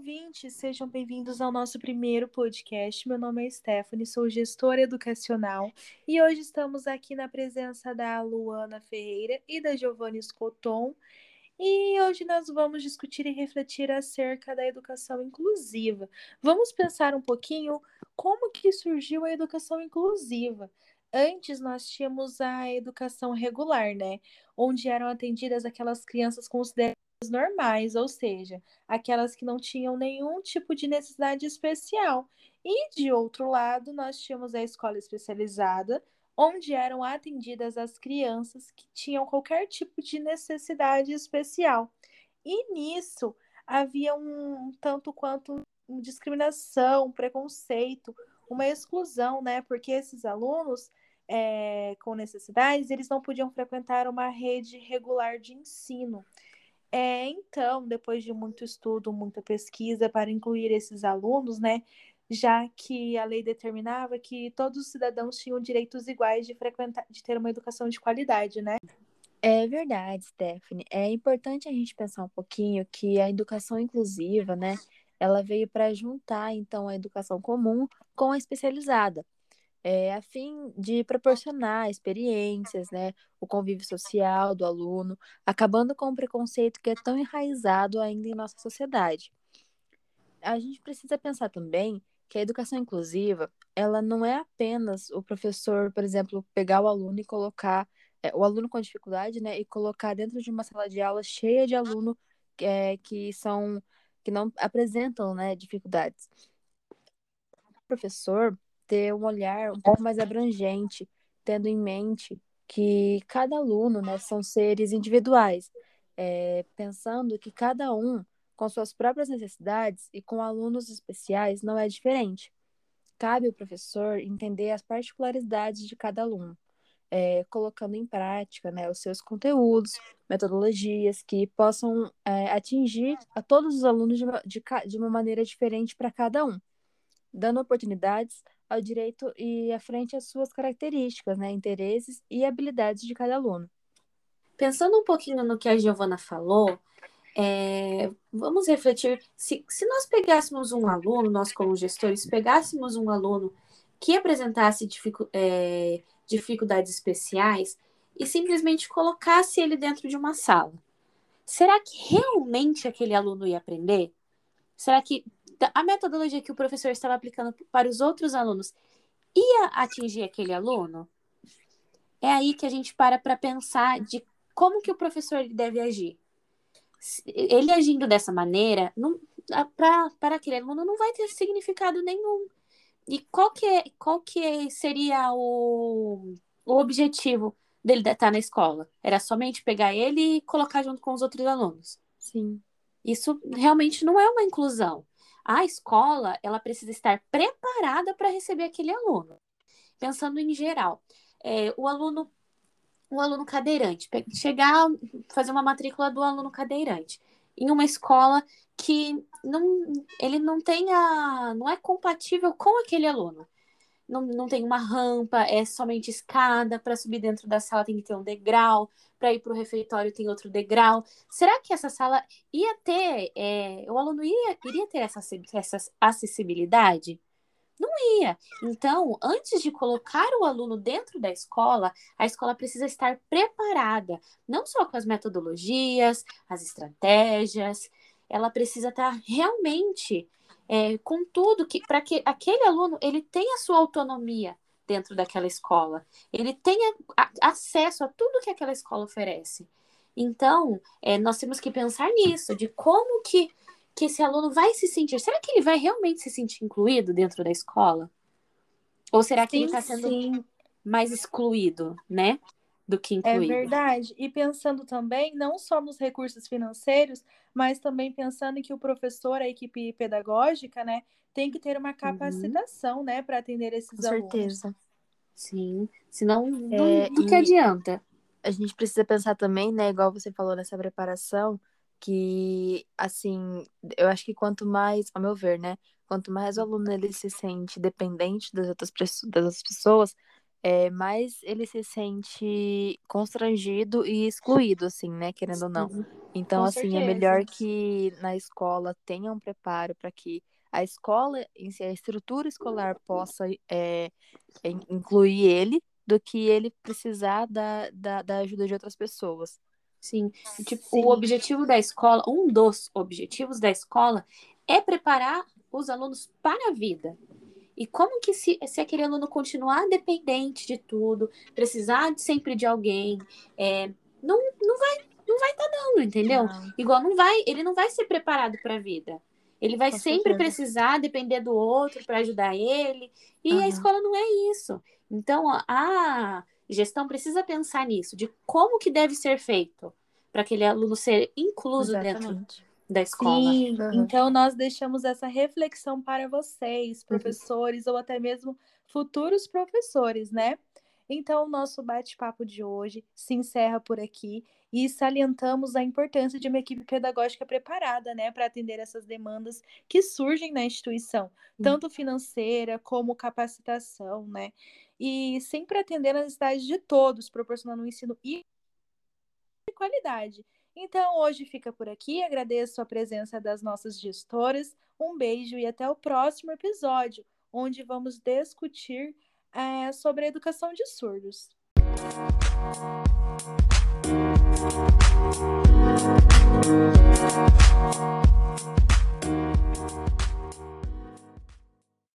noite, sejam bem-vindos ao nosso primeiro podcast. Meu nome é Stephanie, sou gestora educacional e hoje estamos aqui na presença da Luana Ferreira e da Giovanni Scotton. E hoje nós vamos discutir e refletir acerca da educação inclusiva. Vamos pensar um pouquinho como que surgiu a educação inclusiva. Antes nós tínhamos a educação regular, né? Onde eram atendidas aquelas crianças consideradas normais, ou seja, aquelas que não tinham nenhum tipo de necessidade especial. E de outro lado, nós tínhamos a escola especializada, onde eram atendidas as crianças que tinham qualquer tipo de necessidade especial. E nisso havia um tanto quanto discriminação, preconceito, uma exclusão, né? Porque esses alunos é, com necessidades, eles não podiam frequentar uma rede regular de ensino. É, então, depois de muito estudo, muita pesquisa para incluir esses alunos, né, já que a lei determinava que todos os cidadãos tinham direitos iguais de frequentar, de ter uma educação de qualidade, né? É verdade, Stephanie. É importante a gente pensar um pouquinho que a educação inclusiva, né, ela veio para juntar então a educação comum com a especializada é, a fim de proporcionar experiências, né, o convívio social do aluno, acabando com o preconceito que é tão enraizado ainda em nossa sociedade. A gente precisa pensar também que a educação inclusiva, ela não é apenas o professor, por exemplo, pegar o aluno e colocar é, o aluno com dificuldade, né, e colocar dentro de uma sala de aula cheia de aluno é, que são que não apresentam, né, dificuldades. O professor ter um olhar um pouco mais abrangente, tendo em mente que cada aluno, né, são seres individuais, é, pensando que cada um, com suas próprias necessidades e com alunos especiais, não é diferente. Cabe ao professor entender as particularidades de cada aluno, é, colocando em prática né, os seus conteúdos, metodologias que possam é, atingir a todos os alunos de uma, de, de uma maneira diferente para cada um, dando oportunidades ao direito e à frente às suas características, né, interesses e habilidades de cada aluno. Pensando um pouquinho no que a Giovana falou, é, vamos refletir, se, se nós pegássemos um aluno, nós como gestores, pegássemos um aluno que apresentasse dificu, é, dificuldades especiais e simplesmente colocasse ele dentro de uma sala, será que realmente aquele aluno ia aprender? Será que a metodologia que o professor estava aplicando para os outros alunos ia atingir aquele aluno? É aí que a gente para para pensar de como que o professor deve agir. Ele agindo dessa maneira, para aquele aluno não vai ter significado nenhum. E qual que, é, qual que seria o, o objetivo dele estar na escola? Era somente pegar ele e colocar junto com os outros alunos? Sim. Isso realmente não é uma inclusão a escola ela precisa estar preparada para receber aquele aluno. Pensando em geral, é, o aluno o aluno cadeirante, chegar, fazer uma matrícula do aluno cadeirante em uma escola que não, ele não tenha, não é compatível com aquele aluno não, não tem uma rampa, é somente escada. Para subir dentro da sala tem que ter um degrau. Para ir para o refeitório tem outro degrau. Será que essa sala ia ter, é, o aluno ia, iria ter essa, essa acessibilidade? Não ia. Então, antes de colocar o aluno dentro da escola, a escola precisa estar preparada, não só com as metodologias, as estratégias, ela precisa estar realmente é, com tudo que para que aquele aluno ele tenha sua autonomia dentro daquela escola, ele tenha acesso a tudo que aquela escola oferece. Então, é, nós temos que pensar nisso, de como que, que esse aluno vai se sentir. Será que ele vai realmente se sentir incluído dentro da escola? Ou será que sim, ele está sendo sim. mais excluído, né? do que é incluído. É verdade. E pensando também não só nos recursos financeiros, mas também pensando que o professor, a equipe pedagógica, né, tem que ter uma uhum. capacitação, uhum. né, para atender esses Com alunos. certeza. Sim. Senão, é, do que adianta? A gente precisa pensar também, né, igual você falou nessa preparação, que, assim, eu acho que quanto mais, ao meu ver, né, quanto mais o aluno ele se sente dependente das outras, das outras pessoas, é, mais ele se sente constrangido e excluído, assim, né? Querendo ou não. Então, Com assim, certeza. é melhor que na escola tenha um preparo para que a escola em si, a estrutura escolar possa é, in- incluir ele, do que ele precisar da, da, da ajuda de outras pessoas. Sim, tipo, Sim. o objetivo da escola, um dos objetivos da escola é preparar os alunos para a vida. E como que se, se aquele aluno continuar dependente de tudo, precisar sempre de alguém, é, não, não vai não vai estar dando, entendeu? Não. Igual não vai, ele não vai ser preparado para a vida. Ele vai Com sempre certeza. precisar depender do outro para ajudar ele. E a Aham. escola não é isso. Então a- a gestão precisa pensar nisso, de como que deve ser feito para aquele aluno ser incluso dentro Exatamente. da escola. Sim, Aham. então nós deixamos essa reflexão para vocês, professores ou até mesmo futuros professores, né? Então, o nosso bate-papo de hoje se encerra por aqui e salientamos a importância de uma equipe pedagógica preparada, né, para atender essas demandas que surgem na instituição, tanto financeira como capacitação, né? E sempre atender às necessidades de todos, proporcionando um ensino e de qualidade. Então, hoje fica por aqui. Agradeço a presença das nossas gestoras. Um beijo e até o próximo episódio, onde vamos discutir eh, sobre a educação de surdos.